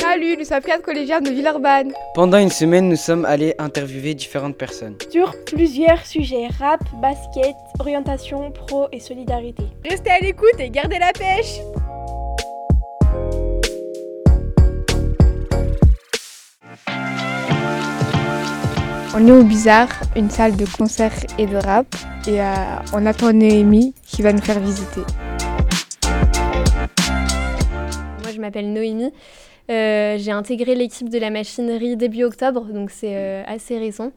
Salut, nous sommes quatre collégiens de Villeurbanne. Pendant une semaine, nous sommes allés interviewer différentes personnes. Sur plusieurs sujets, rap, basket, orientation, pro et solidarité. Restez à l'écoute et gardez la pêche On est au Bizarre, une salle de concert et de rap, et euh, on attend Noémie qui va nous faire visiter. M'appelle Noémie. Euh, j'ai intégré l'équipe de la machinerie début octobre, donc c'est euh, assez récent.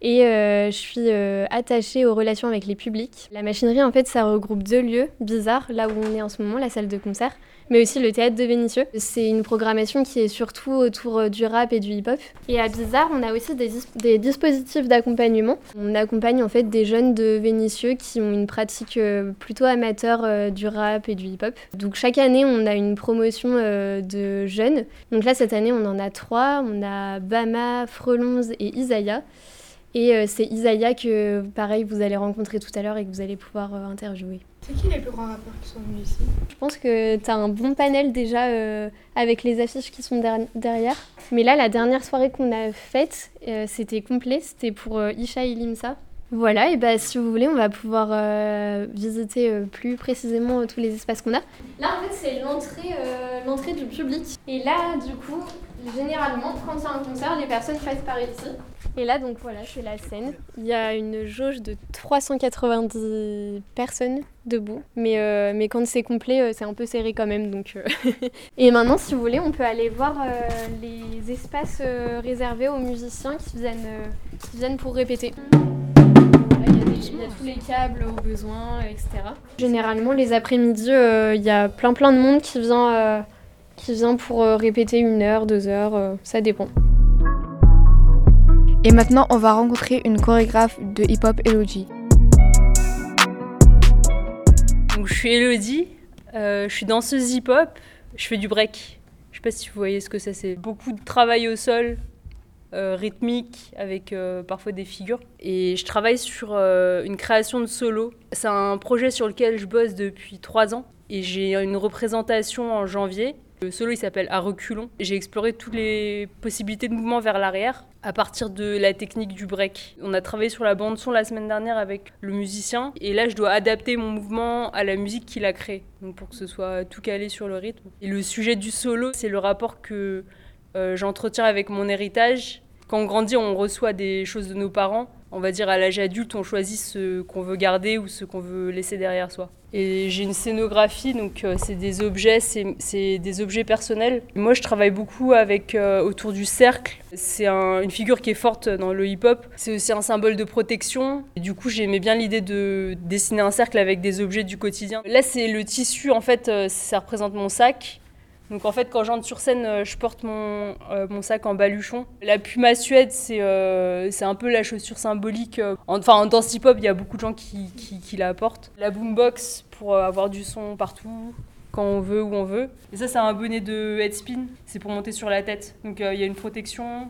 Et euh, je suis attachée aux relations avec les publics. La machinerie, en fait, ça regroupe deux lieux bizarres, là où on est en ce moment, la salle de concert, mais aussi le théâtre de Vénitieux. C'est une programmation qui est surtout autour du rap et du hip-hop. Et à Bizarre, on a aussi des, des dispositifs d'accompagnement. On accompagne en fait des jeunes de Vénitieux qui ont une pratique plutôt amateur du rap et du hip-hop. Donc chaque année, on a une promotion de jeunes. Donc là, cette année, on en a trois. On a Bama, Frelonze et Isaiah. Et euh, c'est Isaiah que, pareil, vous allez rencontrer tout à l'heure et que vous allez pouvoir euh, interviewer. C'est qui les plus grands rappeurs qui sont venus ici? Je pense que tu as un bon panel déjà euh, avec les affiches qui sont derrière. Mais là, la dernière soirée qu'on a faite, c'était complet. C'était pour Isha et Limsa. Voilà, et bah, si vous voulez, on va pouvoir visiter plus précisément tous les espaces qu'on a. Là, en fait, c'est l'entrée l'entrée du public. Et là, du coup, généralement, quand c'est un concert, les personnes passent par ici. Et là, donc voilà, c'est la scène. Il y a une jauge de 390 personnes debout. Mais, euh, mais quand c'est complet, euh, c'est un peu serré quand même. Donc, euh. Et maintenant, si vous voulez, on peut aller voir les espaces réservés aux musiciens qui viennent, qui viennent pour répéter. Il y, a tous les câbles au besoin, etc. Généralement, les après-midi, il y a plein plein de monde qui vient, qui vient pour répéter une heure, deux heures, ça dépend. Et maintenant, on va rencontrer une chorégraphe de hip-hop Elodie. Donc, je suis Elodie, euh, je suis danseuse hip-hop, je fais du break. Je sais pas si vous voyez ce que ça c'est. Beaucoup de travail au sol, euh, rythmique, avec euh, parfois des figures. Et je travaille sur une création de solo. C'est un projet sur lequel je bosse depuis trois ans. Et j'ai une représentation en janvier le solo, il s'appelle À reculons. J'ai exploré toutes les possibilités de mouvement vers l'arrière à partir de la technique du break. On a travaillé sur la bande son la semaine dernière avec le musicien et là je dois adapter mon mouvement à la musique qu'il a créée, donc pour que ce soit tout calé sur le rythme. Et le sujet du solo, c'est le rapport que euh, j'entretiens avec mon héritage. Quand on grandit, on reçoit des choses de nos parents on va dire à l'âge adulte, on choisit ce qu'on veut garder ou ce qu'on veut laisser derrière soi. Et j'ai une scénographie, donc euh, c'est des objets, c'est des objets personnels. Moi, je travaille beaucoup avec euh, autour du cercle. C'est une figure qui est forte dans le hip-hop. C'est aussi un symbole de protection. Du coup, j'aimais bien l'idée de dessiner un cercle avec des objets du quotidien. Là, c'est le tissu, en fait, euh, ça représente mon sac. Donc en fait, quand j'entre sur scène, euh, je porte mon, euh, mon sac en baluchon. La puma suède, c'est euh, un peu la chaussure symbolique. Enfin, en danse hip-hop, il y a beaucoup de gens qui, qui, qui la portent. La boombox pour avoir du son partout, quand on veut, où on veut. Et ça, c'est un bonnet de headspin. C'est pour monter sur la tête. Donc il y a une protection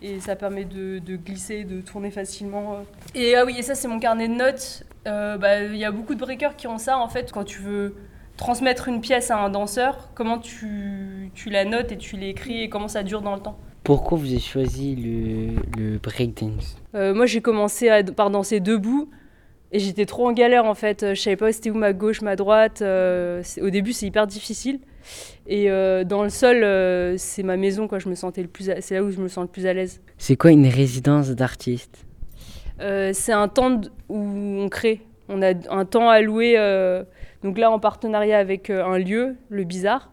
et ça permet de, de, glisser, de tourner facilement. Et ah oui, et ça, c'est mon carnet de notes. Bah, il y a beaucoup de breakers qui ont ça en fait. Quand tu veux transmettre une pièce à un danseur, comment tu, tu la notes et tu l'écris et comment ça dure dans le temps Pourquoi vous avez choisi le, le breakdance euh, Moi j'ai commencé par danser debout et j'étais trop en galère en fait. Je savais pas c'était où ma gauche, ma droite. Euh, au début c'est hyper difficile. Et euh, dans le sol, c'est ma maison, quoi. Je me sentais le plus, c'est là où je me sens le plus à l'aise. C'est quoi une résidence d'artiste? C'est un temps où on crée. On a un temps alloué donc là, en partenariat avec euh, un lieu, le Bizarre.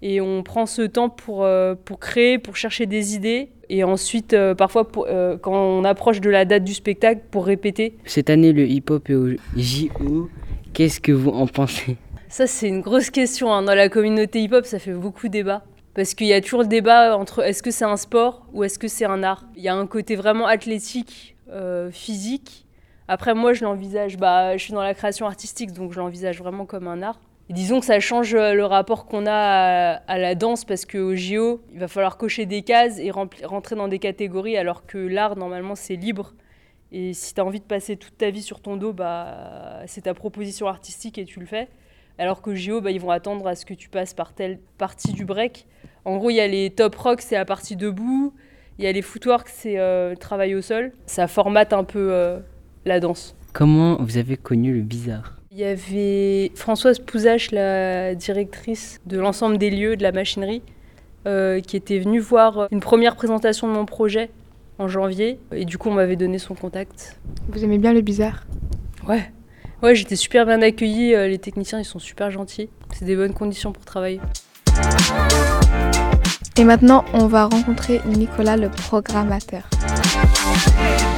Et on prend ce temps pour, euh, pour créer, pour chercher des idées. Et ensuite, euh, parfois, pour, quand on approche de la date du spectacle, pour répéter. Cette année, le hip-hop est au JO. Qu'est-ce que vous en pensez? Ça, c'est une grosse question. Hein. Dans la communauté hip-hop, ça fait beaucoup débat. Parce qu'il y a toujours le débat entre est-ce que c'est un sport ou est-ce que c'est un art? Il y a un côté vraiment athlétique, physique, après, moi, je l'envisage, bah, je suis dans la création artistique, donc je l'envisage vraiment comme un art. Disons que ça change euh, le rapport qu'on a à, la danse parce qu'au JO, il va falloir cocher des cases et rentrer dans des catégories alors que l'art, normalement, c'est libre. Et si tu as envie de passer toute ta vie sur ton dos, bah, c'est ta proposition artistique et tu le fais. Alors qu'au JO, bah, ils vont attendre à ce que tu passes par telle partie du break. En gros, il y a les top rock, c'est la partie debout. Il y a les footwork, c'est euh, travail au sol. Ça formate un peu euh, la danse. Comment vous avez connu le bizarre? Il y avait Françoise Pouzache, la directrice de l'ensemble des lieux de la machinerie, euh, qui était venue voir une première présentation de mon projet en janvier. Et du coup, on m'avait donné son contact. Vous aimez bien le bizarre? Ouais. Ouais, j'étais super bien accueillie. euh, Les techniciens, ils sont super gentils. C'est des bonnes conditions pour travailler. Et maintenant, on va rencontrer Nicolas, le programmateur.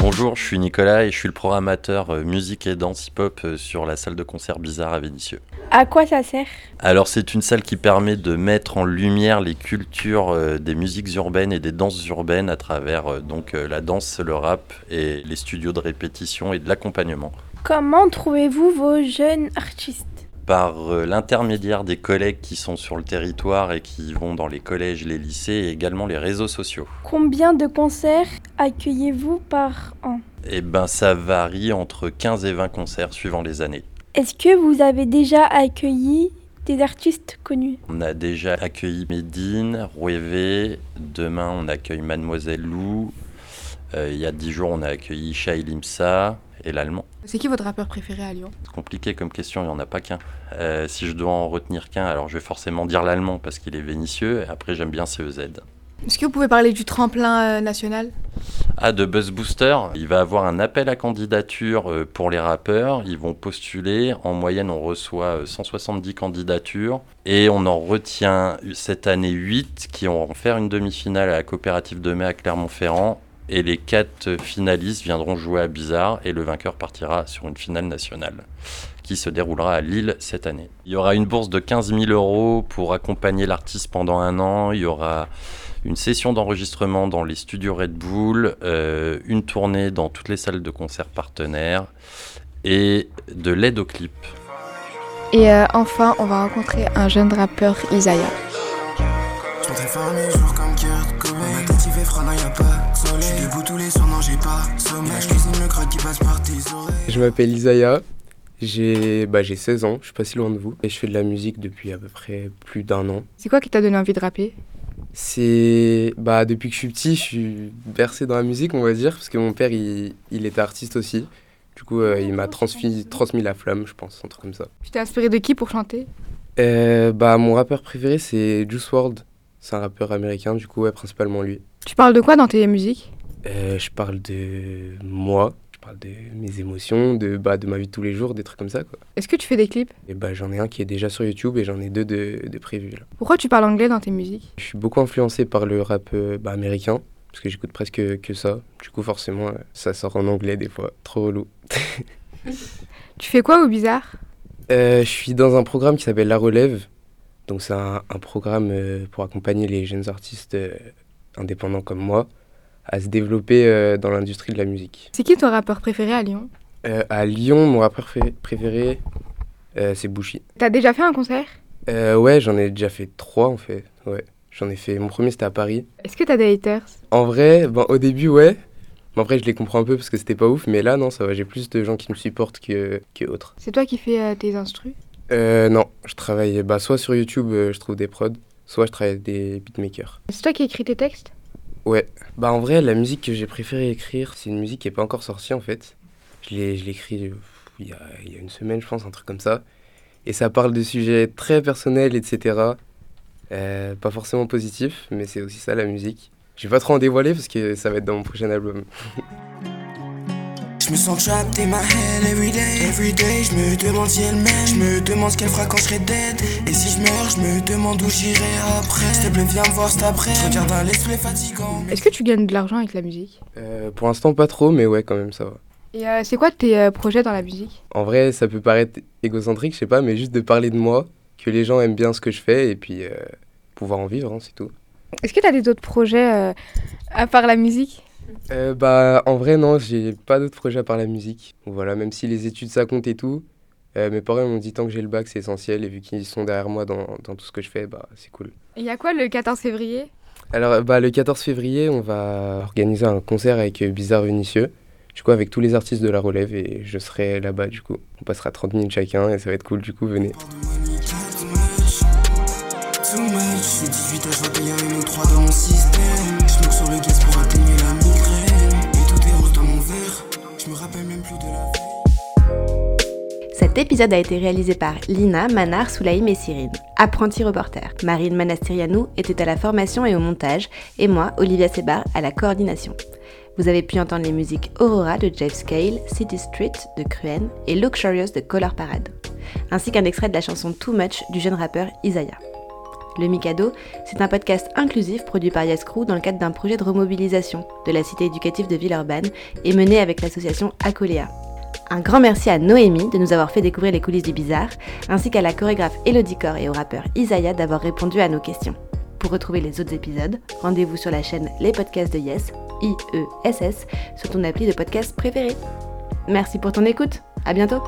Bonjour, je suis Nicolas et je suis le programmateur euh, musique et danse hip-hop euh, sur la salle de concert Bizarre à Vénissieux. À quoi ça sert? Alors c'est une salle qui permet de mettre en lumière les cultures euh, des musiques urbaines et des danses urbaines à travers donc la danse, le rap et les studios de répétition et de l'accompagnement. Comment trouvez-vous vos jeunes artistes? Par euh, l'intermédiaire des collègues qui sont sur le territoire et qui vont dans les collèges, les lycées et également les réseaux sociaux. Combien de concerts accueillez-vous par an? Et ben ça varie entre 15 et 20 concerts suivant les années. Est-ce que vous avez déjà accueilli des artistes connus? On a déjà accueilli Médine, Rouévé. Demain, on accueille Mademoiselle Lou. Euh, il y a dix jours, on a accueilli Shai Limsa et l'Allemand. C'est qui votre rappeur préféré à Lyon? C'est compliqué comme question, il n'y en a pas qu'un. Euh, si je dois en retenir qu'un, alors je vais forcément dire l'Allemand parce qu'il est vénitieux. Et après, j'aime bien CEZ. Est-ce que vous pouvez parler du tremplin euh, national? Ah, de Buzz Booster, il va avoir un appel à candidature euh, pour les rappeurs. Ils vont postuler. En moyenne, on reçoit euh, 170 candidatures. Et on en retient cette année 8 qui vont faire une demi-finale à la coopérative de mai à Clermont-Ferrand. Et les quatre finalistes viendront jouer à Bizarre. Et le vainqueur partira sur une finale nationale qui se déroulera à Lille cette année. Il y aura une bourse de 15 000 euros pour accompagner l'artiste pendant un an. Il y aura une session d'enregistrement dans les studios Red Bull, euh, une tournée dans toutes les salles de concert partenaires et de l'aide au clip. Et euh, enfin, on va rencontrer un jeune rappeur, Isaiah. Je y pas soleil J'suis debout tous les soirs, non j'ai pas sommeil Je cuisine le crotte qui passe par tes oreilles Je m'appelle Isaiah, j'ai bah, j'ai 16 ans, je suis pas si loin de vous. Et je fais de la musique depuis à peu près plus d'un an. C'est quoi qui t'a donné envie de rapper? C'est. Bah, depuis que je suis petit, je suis bercé dans la musique, on va dire, parce que mon père, il, il était artiste aussi. Du coup, euh, il m'a transmis, transmis la flamme, je pense, un truc comme ça. Tu t'es inspiré de qui pour chanter? Euh, bah, mon rappeur préféré, c'est Juice WRLD. C'est un rappeur américain, du coup, ouais, principalement lui. Tu parles de quoi dans tes musiques? Euh, je parle de moi, je parle de mes émotions, de, bah, de ma vie de tous les jours, des trucs comme ça, quoi. Est-ce que tu fais des clips? Et bah, j'en ai un qui est déjà sur YouTube et j'en ai deux de, de prévus, là. Pourquoi tu parles anglais dans tes musiques? Je suis beaucoup influencé par le rap euh, bah, américain, parce que j'écoute presque que ça. Du coup, forcément, euh, ça sort en anglais des fois. Trop relou. Tu fais quoi au bizarre? Euh, je suis dans un programme qui s'appelle La Relève. Donc, c'est un, un programme euh, pour accompagner les jeunes artistes euh, indépendants comme moi à se développer euh, dans l'industrie de la musique. C'est qui ton rappeur préféré à Lyon? Euh, à Lyon, mon rappeur pré- préféré, euh, c'est Bouchy. T'as déjà fait un concert? Ouais, j'en ai déjà fait trois en fait. Ouais, j'en ai fait. Mon premier c'était à Paris. Est-ce que t'as des haters? En vrai, bon, au début, ouais. Mais après, je les comprends un peu parce que c'était pas ouf. Mais là, non, ça va. J'ai plus de gens qui me supportent que, que autres. C'est toi qui fais tes instrus? Euh, non, je travaille bah, soit sur YouTube, euh, je trouve des prods, soit je travaille avec des beatmakers. C'est toi qui écris tes textes? Ouais. Bah, en vrai, la musique que j'ai préféré écrire, c'est une musique qui est pas encore sortie en fait. Je l'ai je écrit il y, a, il y a une semaine, je pense, un truc comme ça. Et ça parle de sujets très personnels, etc. Euh, pas forcément positifs, mais c'est aussi ça la musique. Je vais pas trop en dévoiler parce que ça va être dans mon prochain album. Je me sens trapped in my head every day. Every day, je me demande si elle m'aime Je me demande ce qu'elle fera quand je serai dead. Et si je meurs, je me demande où j'irai après. S'il te plaît, viens me voir cet après. Je regarde un let's play fatigant Est-ce que tu gagnes de l'argent avec la musique? Euh, pour l'instant, pas trop, mais ouais, quand même, ça va. Et euh, c'est quoi tes euh, projets dans la musique? En vrai, ça peut paraître égocentrique, je sais pas, mais juste de parler de moi, que les gens aiment bien ce que je fais et puis euh, pouvoir en vivre, hein, c'est tout. Est-ce que t'as des autres projets euh, à part la musique? Euh, bah en vrai non, j'ai pas d'autres projets à part la musique. Voilà, même si les études ça compte et tout, euh, mes parents m'ont dit tant que j'ai le bac c'est essentiel et vu qu'ils sont derrière moi dans, dans, tout ce que je fais, bah c'est cool. Il y a quoi le 14 février? Alors bah le 14 février on va organiser un concert avec euh, Bizarre Vinicieux. Du coup, avec tous les artistes de la relève et je serai là-bas du coup. On passera 30 minutes chacun et ça va être cool du coup, venez. Cet épisode a été réalisé par Lina, Manar, Soulaïm et Cyrine, apprentis reporters. Marine Manastirianou était à la formation et au montage, et moi, Olivia Sebar, à la coordination. Vous avez pu entendre les musiques Aurora de Jeff Scale, City Street de Cruen et Luxurious de Color Parade, ainsi qu'un extrait de la chanson Too Much du jeune rappeur Isaiah. Le Mikado, c'est un podcast inclusif produit par Yascrew dans le cadre d'un projet de remobilisation de la cité éducative de Villeurbanne et mené avec l'association Acolea. Un grand merci à Noémie de nous avoir fait découvrir les coulisses du bizarre, ainsi qu'à la chorégraphe Elodie Cor et au rappeur Isaiah d'avoir répondu à nos questions. Pour retrouver les autres épisodes, rendez-vous sur la chaîne Les Podcasts de Yes, I-E-S-S, sur ton appli de podcast préféré. Merci pour ton écoute, à bientôt